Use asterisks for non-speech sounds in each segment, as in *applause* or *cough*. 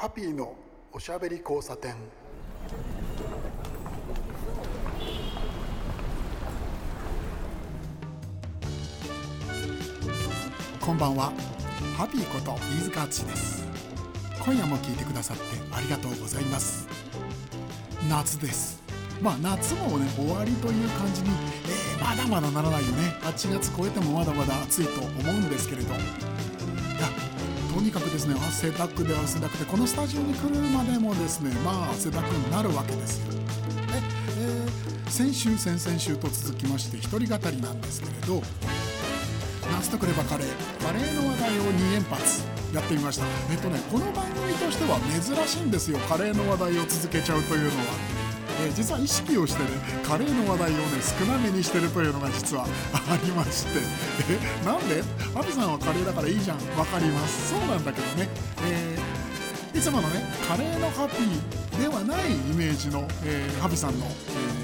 ハッピーのおしゃべり交差点。こんばんは。ハッピーこと飯塚敦です。今夜も聞いてくださってありがとうございます。夏です。まあ夏もね終わりという感じに、えー、まだまだならないよね。8月超えてもまだまだ暑いと思うんですけれど。とにかくですね汗だくで汗だくでこのスタジオに来るまでもですねまあ汗だくになるわけですよ。で、えー、先週先々週と続きまして一人語りなんですけれど夏とくればカレーカレーの話題を2連発やってみましたえっとねこの番組としては珍しいんですよカレーの話題を続けちゃうというのは。え、実は意識をしてねカレーの話題をね少なめにしてるというのが実はありまして。えなんで？アビさんはカレーだからいいじゃん。わかります。そうなんだけどね、えー、いつものねカレーのハッピーではないイメージの、えー、ハビさんの、え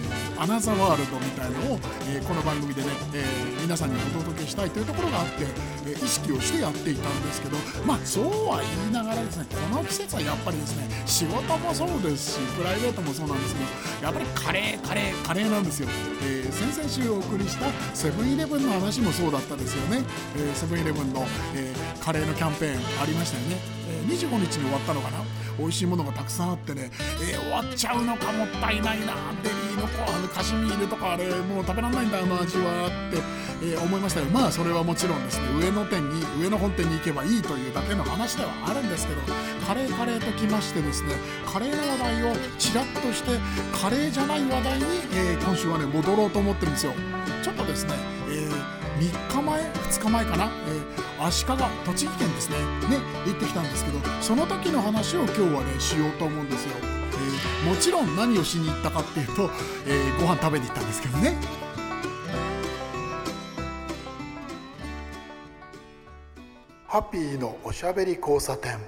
ーアナザーワールドみたいのを、えー、この番組でね、えー、皆さんにお届けしたいというところがあって、え、意識をしてやっていたんですけどまあそうは言いながらですねこの季節はやっぱりですね仕事もそうですしプライベートもそうなんですけどやっぱりカレーカレーカレーなんですよ、えー、先々週お送りしたセブンイレブンの話もそうだったですよね、えセブンイレブンの、えカレーのキャンペーンありましたよね、え25日に終わったのかな。美味しいものがたくさんあってね、えー、終わっちゃうのかもったいないなデリーのこあのカシミールとかあれもう食べられないんだあの味はって、えー、思いましたよ。まあそれはもちろんですね。上野店に上野本店に行けばいいというだけの話ではあるんですけどカレーカレーときましてですねカレーの話題をちらっとしてカレーじゃない話題に、えー、今週はね戻ろうと思ってるんですよ。ちょっとですね、え3日前2日前かな、えー足利栃木県ですねね行ってきたんですけどその時の話を今日はねしようと思うんですよ、えー、もちろん何をしに行ったかっていうと、えー、ご飯食べに行ったんですけどね。ハッピーのおしゃべり交差点。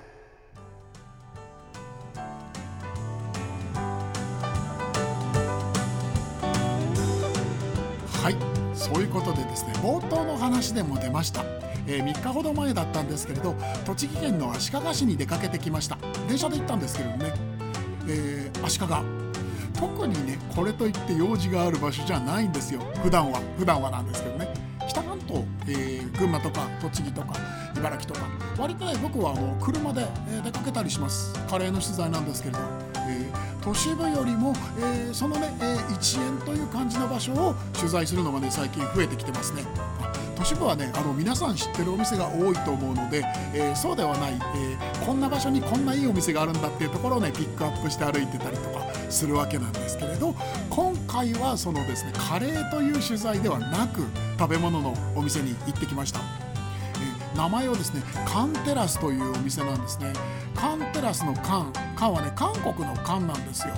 はいそういうことでですね冒頭の話でも出ましたえー、3日ほど前だったんですけれど栃木県の足利市に出かけてきました。電車で行ったんですけれどね、えー、足利。特にねこれといって用事がある場所じゃないんですよ。普段は。普段はなんですけどね。北関東、えー、群馬とか栃木とか茨城とか。割とね僕はあの車で、出かけたりします。カレーの取材なんですけれど、えー、都市部よりも、えー、そのね、え、1円という感じの場所を取材するのがね最近増えてきてますね。都市部はねあの皆さん知ってるお店が多いと思うので、えー、そうではない、えー、こんな場所にこんないいお店があるんだっていうところをねピックアップして歩いてたりとかするわけなんですけれど今回はそのですねカレーという取材ではなく食べ物のお店に行ってきました。名前はですねカンテラスというお店なんですねカンテラスのカンカンはね韓国のカンなんですよ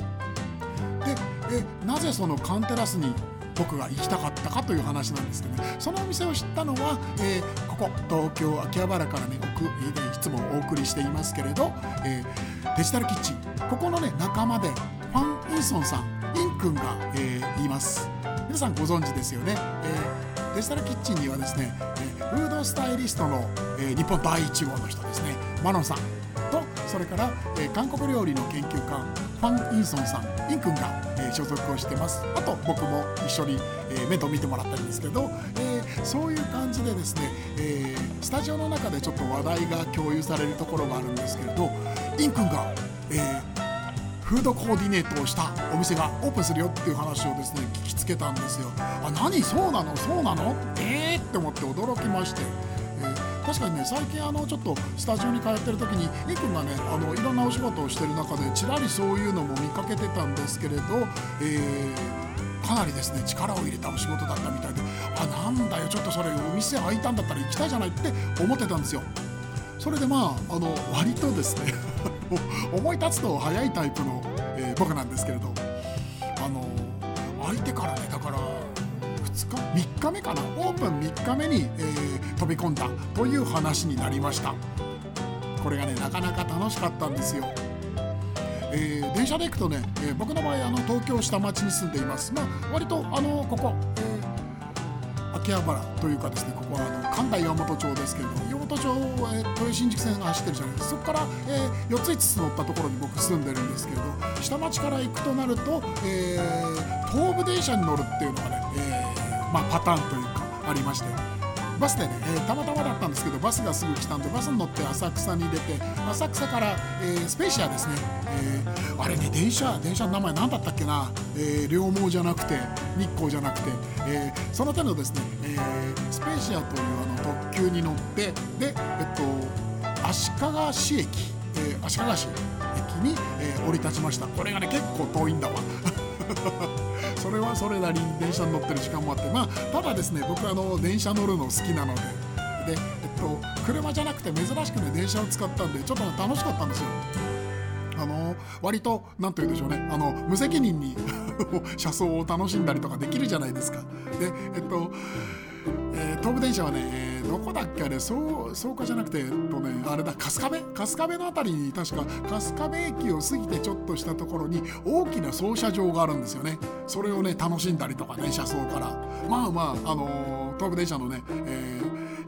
でえなぜそのカンテラスに僕が行きたかったかという話なんですけどね。そのお店を知ったのは、えー、ここ東京秋葉原からね奥、えー、いつもお送りしていますけれど、えー、デジタルキッチン。ここのね仲間でファン・インソンさんイン君が、えー、います。皆さんご存知ですよね、えー、デジタルキッチンにはですね、えー、フードスタイリストの、えー、日本第1号の人ですね。マノンさんとそれから、えー、韓国料理の研究家ファン・インソンさんイン君が、ー、所属をしてます。あと僕も一緒に、えー、面倒見てもらったんですけど、えー、そういう感じでですね、え、スタジオの中でちょっと話題が共有されるところがあるんですけれどイン君が、え、フードコーディネートをしたお店がオープンするよっていう話をですね聞きつけたんですよあ何？そうなの？そうなの？えーって思って驚きまして、確かにね最近あのちょっとスタジオに通ってる時にいくんがねあのいろんなお仕事をしてる中でちらりそういうのも見かけてたんですけれど、えー、かなりですね力を入れたお仕事だったみたいであなんだよちょっとそれお店開いたんだったら行きたいじゃないって思ってたんですよ。それでまああの割とですね *laughs* 思い立つと早いタイプの、えー、僕なんですけれどあの相手からねだから3日目かなオープン3日目に、えー、飛び込んだという話になりました。これがねなかなか楽しかったんですよ。えー、電車で行くとね、えー、僕の場合あの東京下町に住んでいます。まあ割とあのここ、え、秋葉原というかですねここはあの神田岩本町ですけれども岩本町、えー、豊新宿線が走ってるじゃないですか。そこから、えー、4つ5つ乗ったところに僕住んでるんですけれど下町から行くとなると、えー、東武電車に乗るっていうのがね、えーまあ、パターンというかありましてバスでね、えー、たまたまだったんですけどバスがすぐ来たんでバスに乗って浅草に出て浅草から、えー、スペーシアですね、えー、あれね電車電車の名前何だったっけな、えー、両毛じゃなくて日光じゃなくて、えー、その手のですね、えー、スペーシアというあの特急に乗ってで、えっと、足利市駅、えー、足利市駅に、えー、降り立ちました。これがね結構遠いんだわ。*laughs* それはそれなりに電車に乗ってる時間もあってまあただですね僕あの電車乗るの好きなのでで、えっと、車じゃなくて珍しくね電車を使ったんでちょっと楽しかったんですよ。あの割と何と言うんでしょうねあの無責任に *laughs* 車窓を楽しんだりとかできるじゃないですか。でえっと、東武電車はね、えー、どこだっけあれそう草加じゃなくて、えっとね、あれだ春日部？春日部の辺りに確か春日部駅を過ぎてちょっとしたところに大きな操車場があるんですよね。それをね楽しんだりとかね車窓から。まあまああのー、東武電車のね、えー、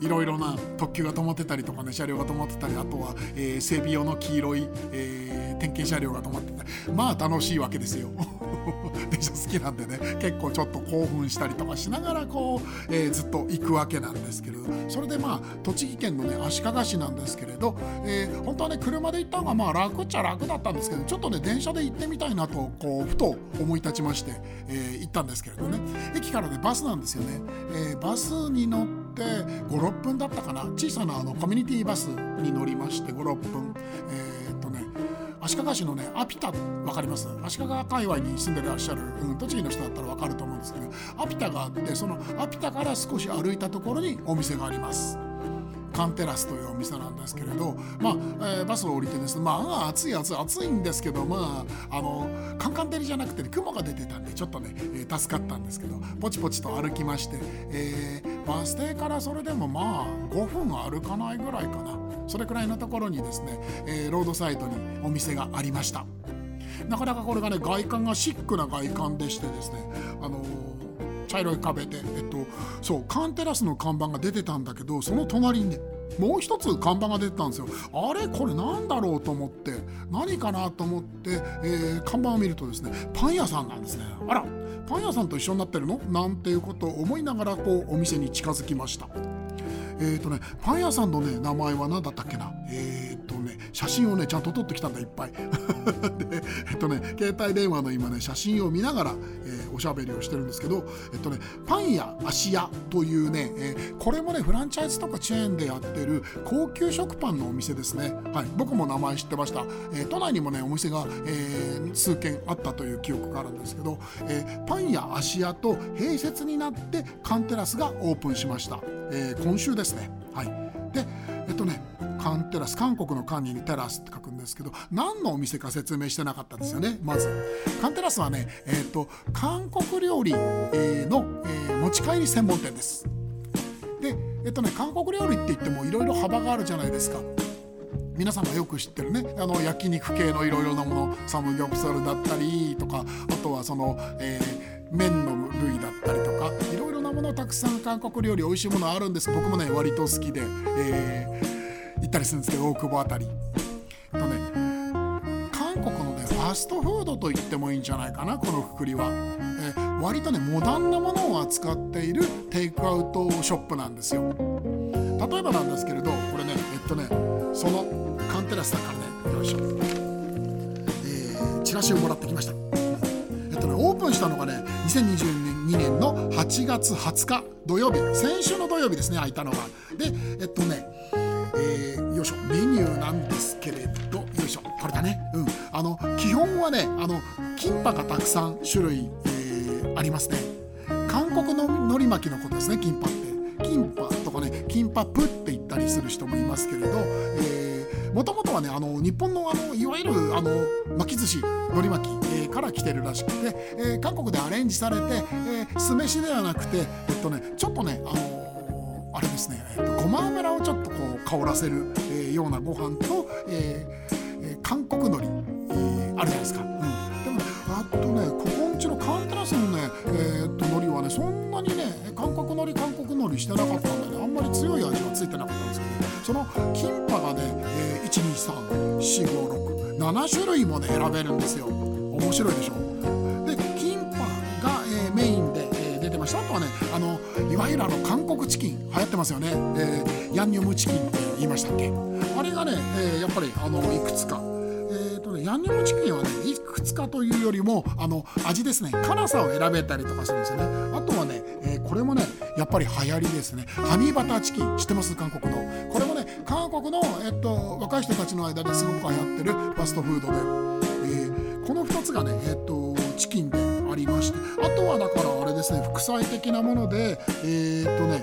いろいろな特急が止まってたりとかね車両が止まってたりあとは、えー、整備用の黄色い、えー、点検車両が止まってたり。まあ楽しいわけですよ。*laughs* 電車好きなんでね結構ちょっと興奮したりとかしながらこう、えー、ずっと行くわけなんですけれど。それでまあ栃木県のね足利市なんですけれど、えー、本当はね車で行った方がまあ楽っちゃ楽だったんですけどちょっとね電車で行ってみたいなとこうふと思い立ちまして、えー、行ったんですけれどね。駅からねバスなんですよね、え、バスに乗っ56分だったかな？小さなあのコミュニティバスに乗りまして56分、えー、っとね足利市のねアピタ分かります？足利界隈に住んでらっしゃる、うん、栃木の人だったら分かると思うんですけどアピタがあってそのアピタから少し歩いたところにお店があります。カンテラスというお店なんですけれど、まあえー、バスを降りてですねまあ暑い暑い暑いんですけどまああのカンカン照りじゃなくて、ね、雲が出てたんでちょっとね、えー、助かったんですけどポチポチと歩きまして、えー、バス停からそれでもまあ5分歩かないぐらいかな。それくらいのところにですね、えー、ロードサイドにお店がありました。なかなかこれがね外観がシックな外観でしてですねあの茶色い壁で、えっと、そうカンテラスの看板が出てたんだけどその隣にねもう一つ看板が出てたんですよ。あれ？これなんだろうと思って何かなと思って、えー、看板を見るとですねパン屋さんなんですね。あらパン屋さんと一緒になってるの？なんていうことを思いながらこうお店に近づきました。えっ、ー、とねパン屋さんのね名前は何だったっけな？えっ、ー、とね写真をねちゃんと撮ってきたんだいっぱい。*laughs* でえっとね携帯電話の今ね写真を見ながら、えー、おしゃべりをしてるんですけどえっとねパン屋芦屋というね、えー、これもねフランチャイズとかチェーンでやってる高級食パンのお店ですね。はい僕も名前知ってました、えー、都内にもねお店が、えー、数軒あったという記憶があるんですけど、え、パン屋芦屋と併設になってカンテラスがオープンしました、え、今週ですね。はい。でえっとねカンテラス韓国のカンにテラスって書くんですけど何のお店か説明してなかったですよねまず。カンテラスはねえっと韓国料理の、えー、持ち帰り専門店です。でえっとね韓国料理って言ってもいろいろ幅があるじゃないですか。皆さんがよく知ってるねあの焼肉系のいろいろなものサムギョプサルだったりとかあとはその、えー、麺の類だったりとかいろいろなものたくさん韓国料理美味しいものあるんです。僕もね割と好きで、えー、行ったりするんですけど大久保辺り。とね韓国のねファストフードと言ってもいいんじゃないかなこのくくりは、え、割とねモダンなものを扱っているテイクアウトショップなんですよ。例えばなんですけれどこれねえっとねそのカンテラスだからねよいしょ、えー、チラシをもらってきました。えっとねオープンしたのがね2022年の8月20日土曜日。先週の土曜日ですね開いたのが。でえっとね、よいしょ。メニューなんですけれど。よいしょ。これだね。うん。あの基本はねあのキンパがたくさん種類、えー、ありますね。韓国の海苔巻きのことですねキンパって。キンパとかねキンパプって言ったりする人もいますけれど、えーもともとはねあの日本のあのいわゆるあの巻き寿司海苔巻き、えー、から来てるらしくて、えー、韓国でアレンジされて、えー、酢飯ではなくてえっとねちょっとねあのあれですね、えっと、ごま油をちょっとこう香らせる、えー、ようなご飯と、えー、韓国海苔、えー、あるじゃないですか。うん、でもねあとねここんちのカンテラスのね、えー、っと海苔はねそんなにね韓国海苔韓国海苔んのりしてなかったんでね。あんまり強い味はついてなかったんですけど、そのキンパがね、えー、1234567種類もね選べるんですよ。面白いでしょ？わゆるあの韓国チキン流行ってますよね、えー、ヤンニョムチキンって言いましたっけ？あれがね、えー、やっぱりあのいくつか。ヤンニョムチキンはねいくつかというよりもあの味ですね。辛さを選べたりとかするんですよね。あとはね、えー、これもねやっぱり流行りですね。ハニーバターチキン知ってます？韓国の。これもね韓国の、えっと、若い人たちの間ですごく流行ってるファストフードで、えー、この2つがね、えっと、チキンでありましてあとはだからあれですね副菜的なものでえー、っとね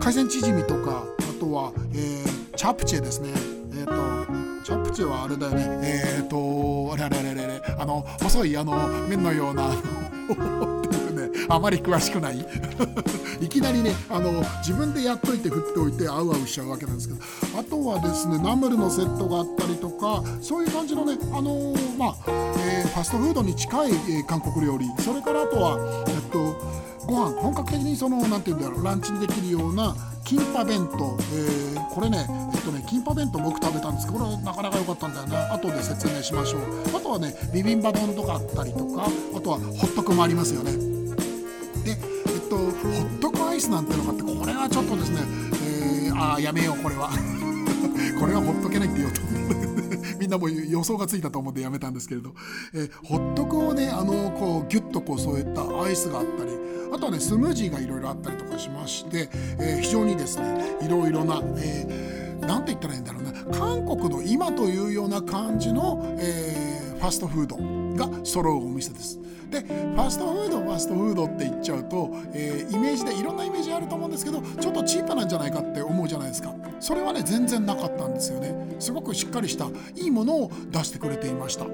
海鮮チヂミとかあとは、えー、チャプチェですね。えっとチャプチェはあれだよね。え、っとあれあれあれあれあの細いあの麺のようなあのあまり詳しくない。*laughs* いきなりねあの自分でやっといて振っておいてあうあうしちゃうわけなんですけど。あとはですねナムルのセットがあったりとかそういう感じのねあのー、まあ、えー、ファストフードに近い、えー、韓国料理。それからあとはえっとご飯。本格的にその何て言うんだろうランチにできるようなキンパ弁当、えー、これねえっとねキンパ弁当僕食べたんですけどこれはなかなか良かったんだよね後で説明しましょう。あとはねビビンバ丼とかあったりとかあとはホットクもありますよね。ホットクアイスなんてのがあってこれはちょっとですね、えー、ああやめようこれは。*laughs* これはほっとけないって言おうと *laughs* みんなも予想がついたと思ってやめたんですけれど、えー、ホットクをねあのこうギュッとこう添えたアイスがあったりあとはねスムージーがいろいろあったりとかしまして、えー、非常にですねいろいろな、えー、なんて言ったらいいんだろうな。韓国の今というような感じの、えー、ファストフードが揃うお店です。でファストフードファストフードって言っちゃうと、えー、イメージでいろんなイメージあると思うんですけどちょっとチープなんじゃないかって思うじゃないですか。それはね全然なかったんですよね。すごくしっかりしたいいものを出してくれていました。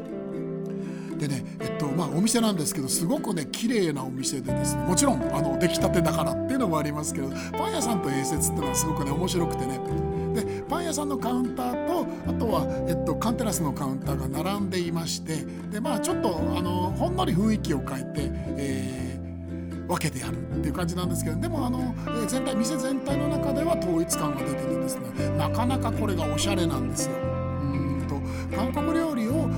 でねえっとまあお店なんですけどすごくね綺麗なお店でですねもちろんあの出来たてだからっていうのもありますけどパン屋さんと併設っていうのはすごくね面白くてねでパン屋さんのカウンターとあとは、えっと、カンテラスのカウンターが並んでいましてでまあちょっとあのほんのり雰囲気を変えて、えー、分けてやるっていう感じなんですけどでもあの、え、全体店全体の中では統一感が出てるんですねなかなかこれがおしゃれなんですよ。うんと韓国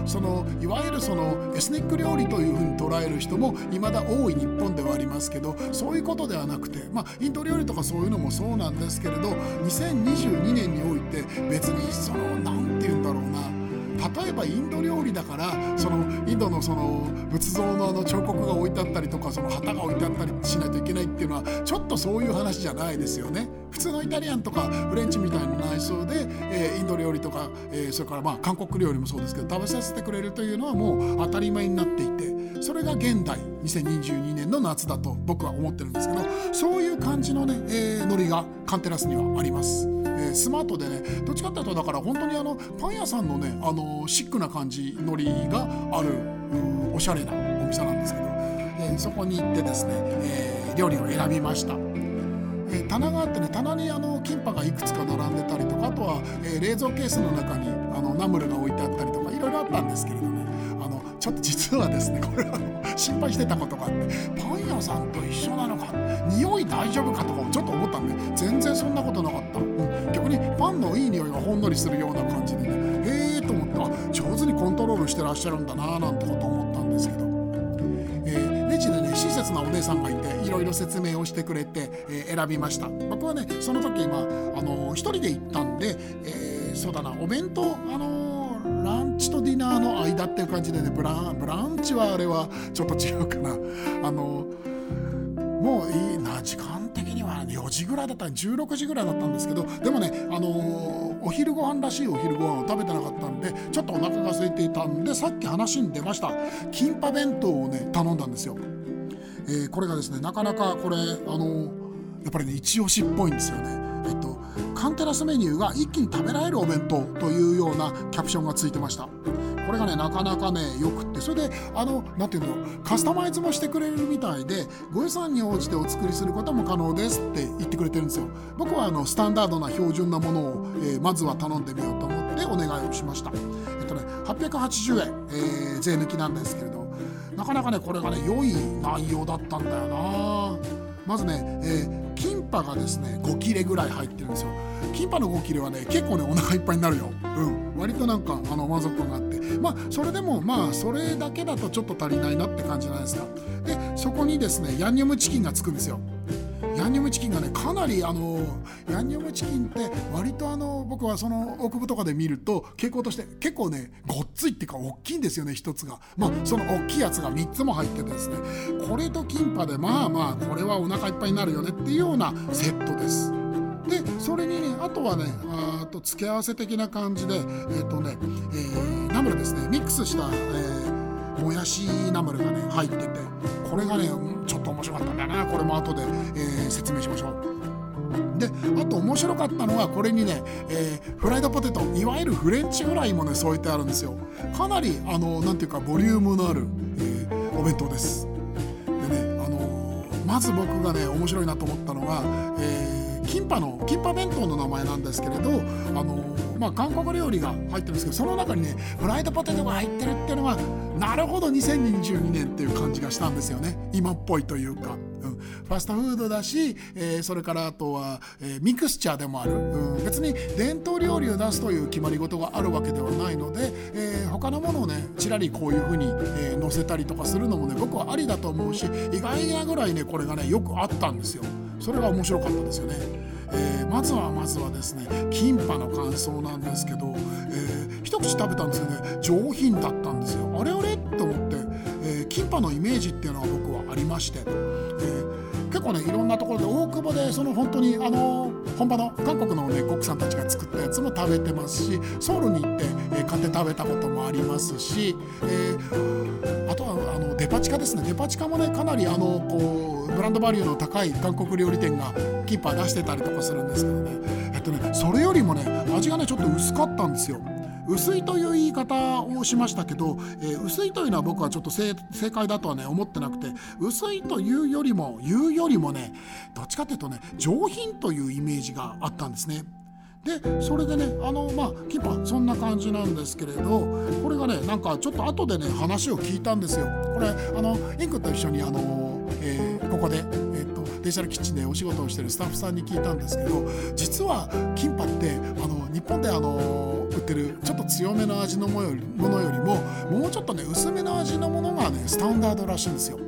そのいわゆるそのエスニック料理というふうに捉える人も未だ多い日本ではありますけどそういうことではなくてまあインド料理とかそういうのもそうなんですけれど2022年において別にその何て言うんだろうな例えばインド料理だからそのインドのその仏像のあの彫刻が置いてあったりとかその旗が置いてあったりしないといけないっていうのはちょっとそういう話じゃないですよね。普通のイタリアンとかフレンチみたいな内装で、えー、インド料理とか、えー、それからまあ韓国料理もそうですけど食べさせてくれるというのはもう当たり前になっていてそれが現代2022年の夏だと僕は思ってるんですけどそういう感じのね、えー、ノリがカンテラスにはあります。えー、スマートでねどっちかっていうとだから本当にあのパン屋さんのねあのシックな感じノリがあるおしゃれなお店なんですけど、えー、そこに行ってですね、えー、料理を選びました。え、棚があってね棚にあのキンパがいくつか並んでたりとかあとは、え、冷蔵ケースの中にあのナムルが置いてあったりとかいろいろあったんですけれどねちょっと実はですねこれは心配してたことがあってパン屋さんと一緒なのか匂い大丈夫かとかちょっと思ったんで全然そんなことなかった、うん、逆にパンのいい匂いがほんのりするような感じでねへえと思ってあ上手にコントロールしてらっしゃるんだななんてこと思ったんですけど。えー、レジでね親切なお姉さんがいていろいろ説明をしてくれて、えー、選びました。僕はねその時今あのー、一人で行ったんで、えー、そうだなお弁当あのー、チとディナーの間っていう感じでねブラブランチはあれはちょっと違うかな。あのもういいな時間的には4時ぐらいだった16時ぐらいだったんですけどでもね、あの、お昼ご飯らしいお昼ご飯を食べてなかったんでちょっとお腹が空いていたんでさっき話に出ました。キンパ弁当をね頼んだんですよ、えー、これがですねなかなかこれあの、やっぱりね一押しっぽいんですよね。えっとカンテラスメニューが一気に食べられるお弁当というようなキャプションがついてました。これがねなかなかねよくって。それであの何て言うんだろう。カスタマイズもしてくれるみたいでご予算に応じてお作りすることも可能ですって言ってくれてるんですよ。僕はあのスタンダードな標準なものを、えー、まずは頼んでみようと思ってお願いをしました。えっとね880円、えー、税抜きなんですけれど。なかなかねこれがね良い内容だったんだよな。まずね、えー、ンパがですね5切れぐらい入ってるんですよ。キンパの5切れはね結構ねお腹いっぱいになるよ。うん。割となんかあの満足感があって。まあそれでもまあそれだけだとちょっと足りないなって感じじゃないですか。でそこにですねヤンニョムチキンがつくんですよ。ヤンニョムチキンがねかなりあのヤンニョムチキンって割とあの僕はその奥部とかで見ると傾向として結構ねごっついっていうか大きいんですよね一つが。まあその大きいやつが3つも入っててですね。これとキンパでまあまあこれはお腹いっぱいになるよねっていうようなセットです。でそれにねあとはねあと付け合わせ的な感じでえっ、ー、とね、えー、ナムルですね。ミックスした、えー、もやしナムルがね入っててこれがねちょっと面白かったんだよなこれも後で、えー、説明しましょう。であと面白かったのはこれにね、えー、フライドポテトいわゆるフレンチフライもね添えてあるんですよかなりあのなんていうかボリュームのある、えー、お弁当ですでねあのー、まず僕がね面白いなと思ったのが、えー、キンパのキンパ弁当の名前なんですけれどあのまあ、韓国料理が入ってるんですけどその中にねフライドポテトが入ってるっていうのはなるほど2022年っていう感じがしたんですよね。今っぽいというか。うん、ファストフードだし、えー、それからあとは、えー、ミクスチャーでもある、うん、別に伝統料理を出すという決まり事があるわけではないので、えー、他のものをねちらりこういうふうに、えー、載せたりとかするのもね僕はありだと思うし意外なぐらいねこれがねよくあったんですよ。それが面白かったですよね。えー、まずはまずはですねキンパの感想なんですけど、えー、一口食べたんですよね上品だったんですよあれあれと思って、えー、キンパのイメージっていうのは僕はありまして、えー、結構ねいろんなところで大久保でその本当にあの本場の韓国のねコックさんたちが作ったやつも食べてますしソウルに行って、えー、買って食べたこともありますし、えー、デパ地下ですね。デパ地下もねかなりあのこうブランドバリューの高い韓国料理店がキーパー出してたりとかするんですけどね。えっとねそれよりもね味がねちょっと薄かったんですよ。薄いという言い方をしましたけど、えー、薄いというのは僕はちょっと正解だとはね思ってなくて薄いというよりも言うよりもねどっちかっていうとね上品というイメージがあったんですね。でそれでねあのまあキンパーそんな感じなんですけれどこれがねなんかちょっと後でね話を聞いたんですよ。これあのインクと一緒にあの、えー、ここで、えーと、デジタルキッチンでお仕事をしてるスタッフさんに聞いたんですけど実はキンパってあの日本であの売ってるちょっと強めの味のものよりももうちょっとね薄めの味のものがねスタンダードらしいんですよ。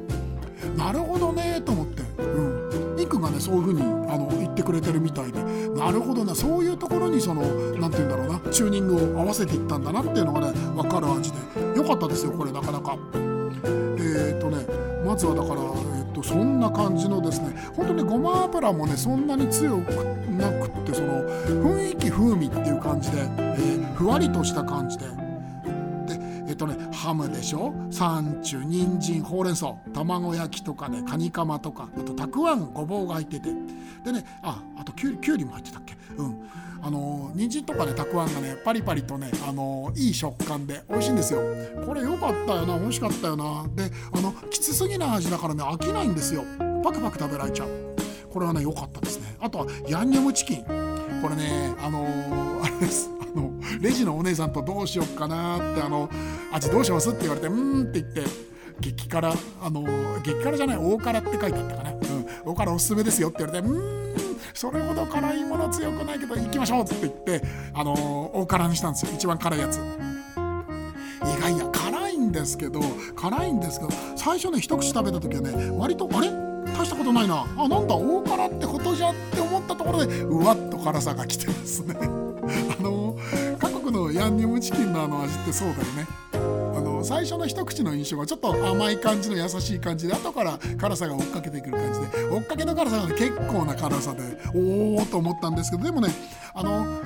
なるほどねと思って、うん、インクがねそういう風にあのってくれてるみたいでなるほどなそういうところにその何て言うんだろうなチューニングを合わせていったんだなっていうのがね分かる味でよかったですよこれなかなか。えー、っとねまずはだから、えー、とそんな感じのですね本当にごま油もねそんなに強くなくってその雰囲気風味っていう感じで、えー、ふわりとした感じで。えっとねハムでしょ？サンチュ人参ほうれん草。卵焼きとかねカニカマとか。あとたくあんごぼうが入ってて。でねああときゅうりきゅうりも入ってたっけ？うん。あの人参とかねたくあんがねパリパリとねあのいい食感で美味しいんですよ。これ良かったよな美味しかったよな。であのきつすぎない味だからね飽きないんですよ。パクパク食べられちゃう。これはね良かったですね。あとはヤンニョムチキン。これねあのー、あれです。あのレジのお姉さんとどうしよっかなってあの味どうしますって言われてうんって言って激辛あの激辛じゃない大辛って書いてあったかな、うん、大辛おすすめですよって言われてうんそれほど辛いもの強くないけど行きましょうって言ってあの大辛にしたんですよ。一番辛いやつ。意外や辛いんですけど辛いんですけど最初ね一口食べた時はね割とあれ？大したことないな。あなんだ大辛ってことじゃって思ったところでうわっ辛さが来てますね。*laughs* あの韓国のヤンニョムチキンのあの味ってそうだよね。あの最初の一口の印象がちょっと甘い感じの優しい感じで後から辛さが追っかけてくる感じで。追っかけの辛さが、結構な辛さでおおと思ったんですけどでもねあの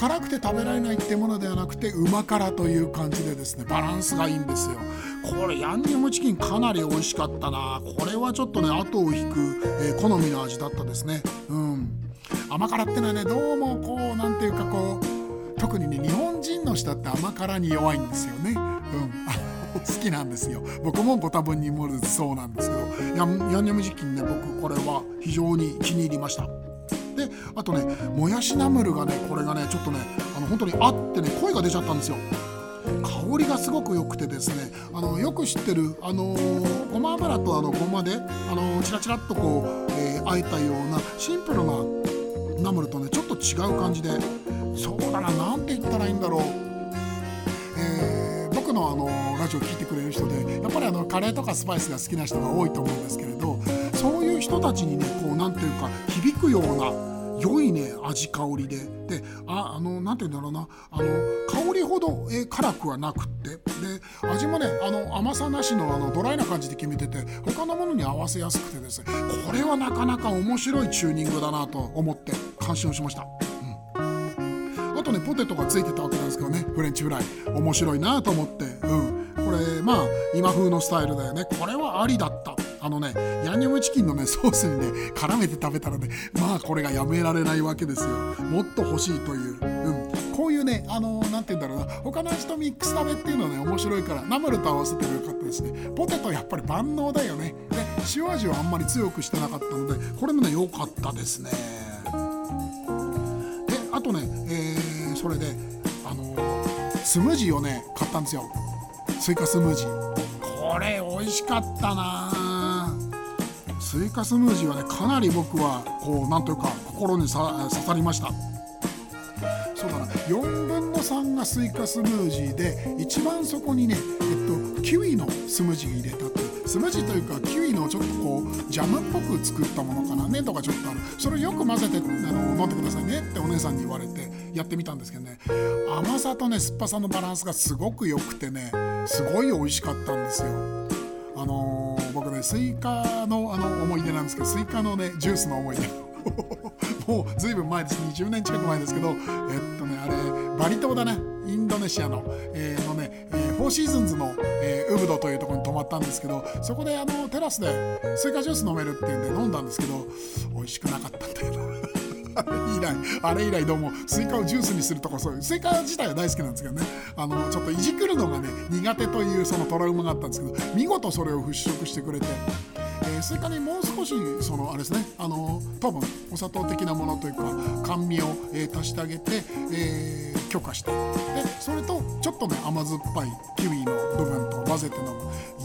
辛くて食べられないってものではなくてうま辛という感じでですねバランスがいいんですよ。これヤンニョムチキンかなり美味しかったな。これはちょっとね後を引く、えー、好みの味だったですね。うん。甘辛ってのはねどうもこう何ていうかこう特にね日本人の人って甘辛に弱いんですよね。うん。好きなんですよ。僕もご多分に漏れそうなんですけど。ヤンニョムチキンね僕これは非常に気に入りました。であとねもやしナムルがねこれがねちょっとねあの本当にあってね声が出ちゃったんですよ。香りがすごく良くてですねあのよく知ってるあのー、ごま油とあのごまであのー、チラチラっとこう、えー、あえたようなシンプルなナムルとねちょっと違う感じでそうだな何て言ったらいいんだろう、えー、僕のあのラジオ聴いてくれる人でやっぱりあのカレーとかスパイスが好きな人が多いと思うんですけれどそういう人たちにねこう何ていうか響くような良いね味香りで。であの何て言うんだろうな。あの香りほど、え辛くはなくって。で味もねあの甘さなしのあのドライな感じで決めてて他のものに合わせやすくてですね。これはなかなか面白いチューニングだなと思って。感心をしました。うん。あとねポテトがついてたわけなんですけどね。フレンチフライ。面白いなと思って。うん。これまあ今風のスタイルだよね。これはありだった。あのねヤンニョムチキンのねソースにね絡めて食べたらねまあこれがやめられないわけですよ。もっと欲しいという。うん。こういうねあの何て言うんだろうな。他の味とミックス食べっていうのはね面白いからナムルと合わせてもよかったですね。ポテトやっぱり万能だよね。で塩味はあんまり強くしてなかったのでこれもね良かったですね。あとね、えー、それであのスムージーをね買ったんですよ。スイカスムージー。これ美味しかったな。スイカスムージーはねかなり僕はこうなんというか心に刺さりました。そうだな。4分の3がスイカスムージーで一番そこにねえっとキウイのスムージー入れたってスムージーというかキウイのちょっとこうジャムっぽく作ったものかな粘度がちょっとある。それをよく混ぜてあの飲んでくださいねってお姉さんに言われてやってみたんですけどね。甘さとね酸っぱさのバランスがすごく良くてねすごい美味しかったんですよ。あのー、僕ねスイカのあの思い出なんですけどスイカのねジュースの思い出。*laughs* もうずいぶん前です。20年近く前ですけどえっとねあれバリ島だね。インドネシアの,、えー、のね、フォーシーズンズの、えー、ウブドというところに泊まったんですけどそこであのテラスでスイカジュース飲めるっていうんで飲んだんですけど美味しくなかったんだよな *laughs* 以来あれ以来どうもスイカをジュースにするとかそういうスイカ自体は大好きなんですけどね。あのちょっといじくるのがね苦手というそのトラウマがあったんですけど見事それを払拭してくれて。えー、スイカにもう少しそのあれですね。あの多分お砂糖的なものというか甘味を、えー、足してあげて、えー、強化して。でそれとちょっとね甘酸っぱいキウイの部分と混ぜて飲む。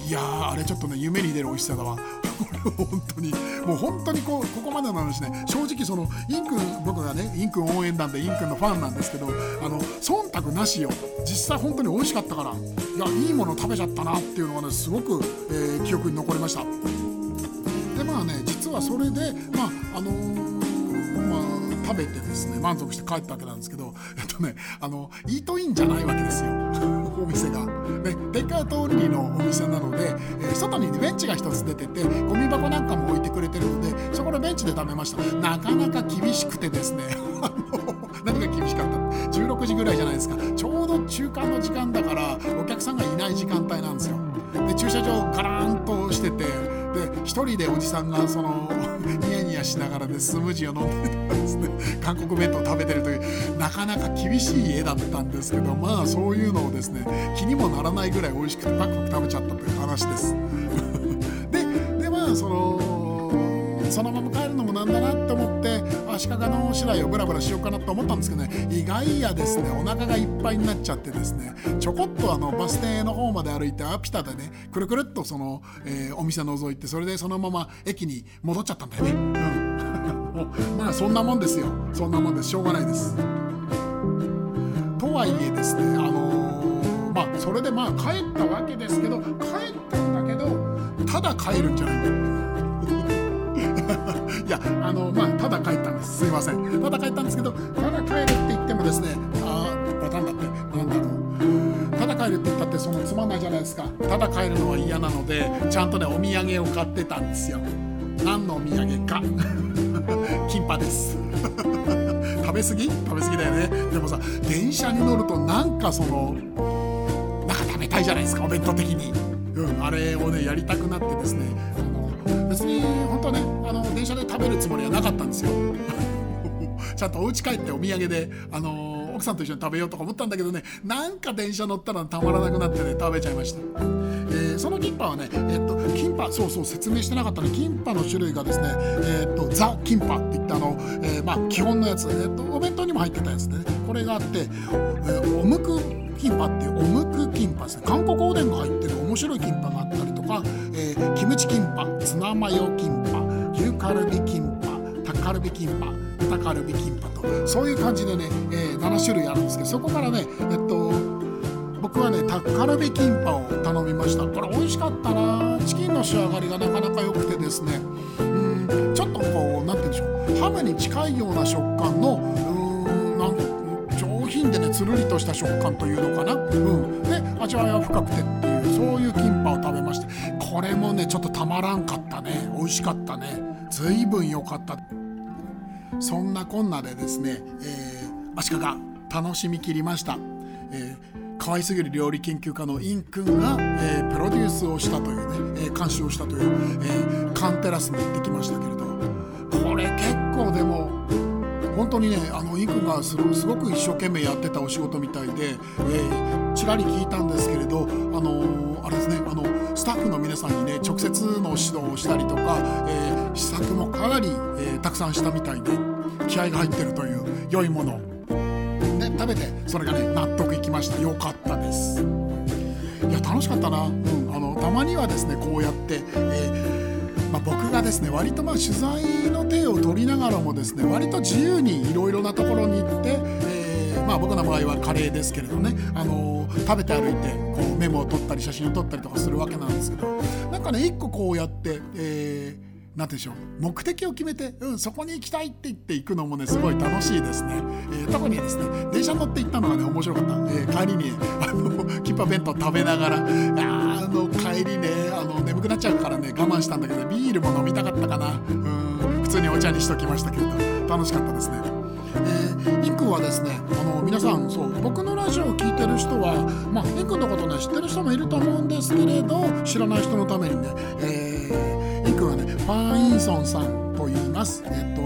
いやーあれちょっとね夢に出る美味しさだわ。*laughs* 本当にもう本当にこうここまでの話ね正直そのインくん僕がねインくん応援団でインくんのファンなんですけどあの忖度なしよ。実際本当に美味しかったからいやいいもの食べちゃったなっていうのがねすごく、えー、記憶に残りました。でまあね実はそれでまああのー、まあ食べてですね満足して帰ったわけなんですけど *laughs* えっとねあのイートインじゃないわけですよ。*laughs* お店が。ね、テイクアウトオンリーのお店なので、えー、外に、ベンチが1つ出ててゴミ箱なんかも置いてくれてるのでそこのベンチで食べました。なかなか厳しくてですね *laughs* 何が厳しかった16時ぐらいじゃないですか。ちょうど中間の時間だからお客さんがいない時間帯なんですよ。で駐車場ガラーンとしててで一人でおじさんがそのニヤしながらねスムージーを飲んでたらですね *laughs* 韓国弁当を食べてるというなかなか厳しい家だったんですけどまあそういうのをですね気にもならないぐらい美味しくてパクパク食べちゃったという話です。*laughs* ででまあそのそのまま帰るのもなんだなって思って足利の市内をブラブラしようかなと思ったんですけどね意外やですねお腹がいっぱいになっちゃってですねちょこっとあのバス停の方まで歩いてアピタでねくるくるっとその、えー、お店覗いてそれでそのまま駅に戻っちゃったんだよね。うん。*laughs* まあそんなもんですよ。そんなもんです。しょうがないです。とはいえですねあのー、まあそれでまあ帰ったわけですけど帰ったんだけどただ帰るんじゃないんだよ。*laughs* いやあのまあただ帰ったんです。すいません。ただ帰ったんですけどただ帰るって言ってもですねああパタンだってなんだろうただ帰るって言ったってそのつまんないじゃないですか。ただ帰るのは嫌なのでちゃんとねお土産を買ってたんですよ。何のお土産か。*laughs* キンパです。*laughs* 食べ過ぎ？食べ過ぎだよね。でもさ電車に乗るとなんかそのなんか食べたいじゃないですかお弁当的に。うんあれをねやりたくなってですねあの別に本当はねあの電車で食べるつもりはなかったんですよ。*laughs* ちゃんとお家帰ってお土産であの奥さんと一緒に食べようとか思ったんだけどねなんか電車乗ったらたまらなくなってね食べちゃいました、えー、そのキンパはねえっとキンパそうそう説明してなかったね。キンパの種類がですねえっとザ・キンパっていったあの、えー、まあ基本のやつ、えっとお弁当にも入ってたやつでねこれがあって、えー、おむくキンパっていうおむくキンパですね。韓国おでんが入ってる面白いキンパがあったりとか、キムチキンパツナマヨキンパ牛カルビキンパタカルビキンパ豚カルビキンパとそういう感じでね、えー、7種類あるんですけどそこからねえっと僕はねタッカルビキンパを頼みました。これ美味しかったな。チキンの仕上がりがなかなか良くてですね。うんちょっとこう何て言うんでしょう。ハムに近いような食感のうんなん上品でねつるりとした食感というのかな、うん、で味わいは深くてっていうそういうキンパを食べまして。これもねちょっとたまらんかったね。美味しかったね。随分良かった。そんなこんなでですね、えー、足利楽しみきりました、えー可愛すぎる料理研究家のインくんが、えー、プロデュースをしたというね、えー、監修をしたという、えー、カンテラスに行ってきましたけれどこれ結構でも本当にねあのインくんがすごく一生懸命やってたお仕事みたいで、えー、ちらり聞いたんですけれどあのー、あれですねあのスタッフの皆さんにね直接の指導をしたりとか、えー、試作もかなり、えー、たくさんしたみたいで気合が入ってるという良いもの。ね、食べてそれがね納得いきました。よかったです。いや楽しかったな、うん、あのたまにはですねこうやって、えー、まあ、僕がですね割とまあ取材の手を取りながらもですね割と自由にいろいろなところに行って、え、まあ、僕の場合はカレーですけれどね、あのー、食べて歩いてこうメモを取ったり写真を撮ったりとかするわけなんですけどなんかね一個こうやって、えー何てでしょう目的を決めて、うん、そこに行きたいって言って行くのもねすごい楽しいですね、えー、特にですね電車乗って行ったのがね面白かった、えー、帰りに、あのキッパ弁当食べながらあの帰りねあの眠くなっちゃうからね我慢したんだけどビールも飲みたかったかな。うん普通にお茶にしときましたけれど楽しかったですね。えー、インくんはですねあの皆さんそう僕のラジオを聴いてる人はまあインくんのことね知ってる人もいると思うんですけれど知らない人のためにね、えーくはねファン・インソンさんと言います、えっと、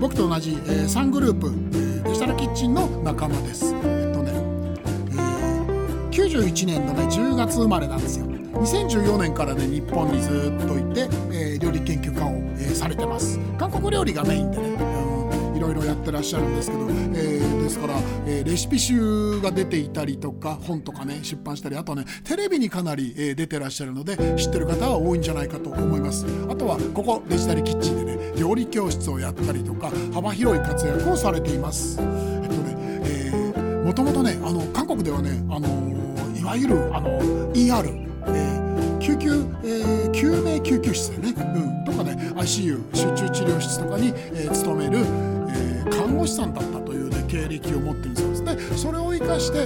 僕と同じ、えー、3グループ、えー、デジタルキッチンの仲間です。えっとね、えー、91年のね10月生まれなんですよ。2014年からね日本にずっといて、えー、料理研究家を、えー、されてます。韓国料理がメインでねやってらっしゃるんですけど、えー、ですから、えー、レシピ集が出ていたりとか本とかね出版したりあとねテレビにかなり、えー、出てらっしゃるので知ってる方は多いんじゃないかと思います。あとはここデジタルキッチンでね料理教室をやったりとか幅広い活躍をされています。えっとね、えー、もともとねあの韓国ではねあのいわゆるあの ER えー、救急、えー、救命救急室でね、うん、とかね ICU 集中治療室とかに、えー、勤める、看護師さんだったという、ね、経歴を持ってるそうですねそれを生かして、え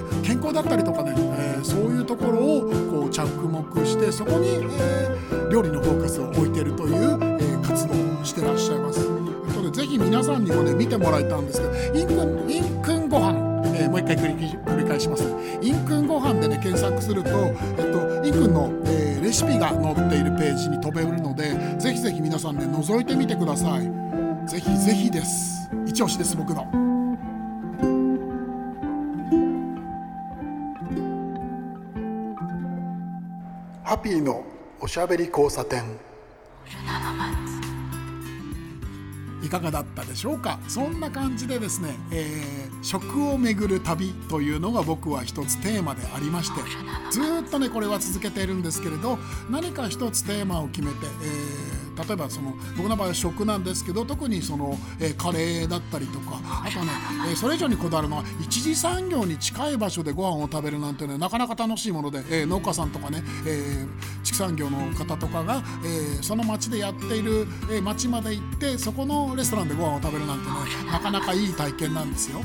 ー、健康だったりとかね、えー、そういうところをこう着目してそこに、えー、料理のフォーカスを置いているという、え活動をしてらっしゃいます。とね、ぜひ皆さんにもね見てもらいたいんですけどインクンインクンご飯えー、もう一回繰り返します。インクンご飯でね検索すると、えっと、インクンの、えー、レシピが載っているページに飛べるのでぜひぜひ皆さんね覗いてみてください。ぜひぜひです。一押しです僕の。ハピーのおしゃべり交差点。いかがだったでしょうか？そんな感じでですね、えー、食を巡る旅というのが僕は一つテーマでありましてずっとねこれは続けているんですけれど何か一つテーマを決めて、えー例えばその僕の場合は食なんですけど特にその、えー、カレーだったりとかあとね、えー、それ以上にこだわるのは一次産業に近い場所でご飯を食べるなんてねなかなか楽しいもので、えー、農家さんとかね、え畜産業の方とかが、えその町でやっている、え町まで行ってそこのレストランでご飯を食べるなんてねなかなかいい体験なんですよ。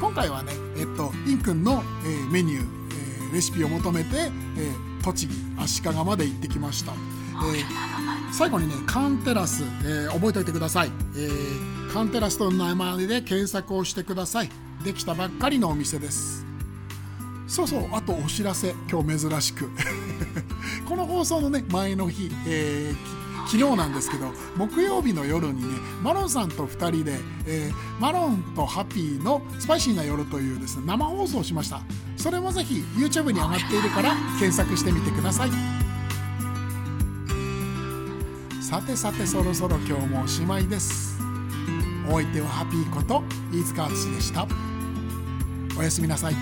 今回はね、えっと、インくんの、えメニュー、えレシピを求めて、え栃木足利まで行ってきました。えー、最後にねカンテラス、えー、覚えておいてください、えー、カンテラスとの名前で検索をしてください。できたばっかりのお店です。そうそうあとお知らせ今日珍しく。*laughs* この放送のね前の日、えー、昨日なんですけど木曜日の夜にねマロンさんと2人で、えー、マロンとハッピーのスパイシーな夜というですね生放送をしました。それもぜひ YouTube に上がっているから検索してみてください。さてさてそろそろ今日もおしまいです。お相手はハッピーこと飯塚淳でした。おやすみなさい。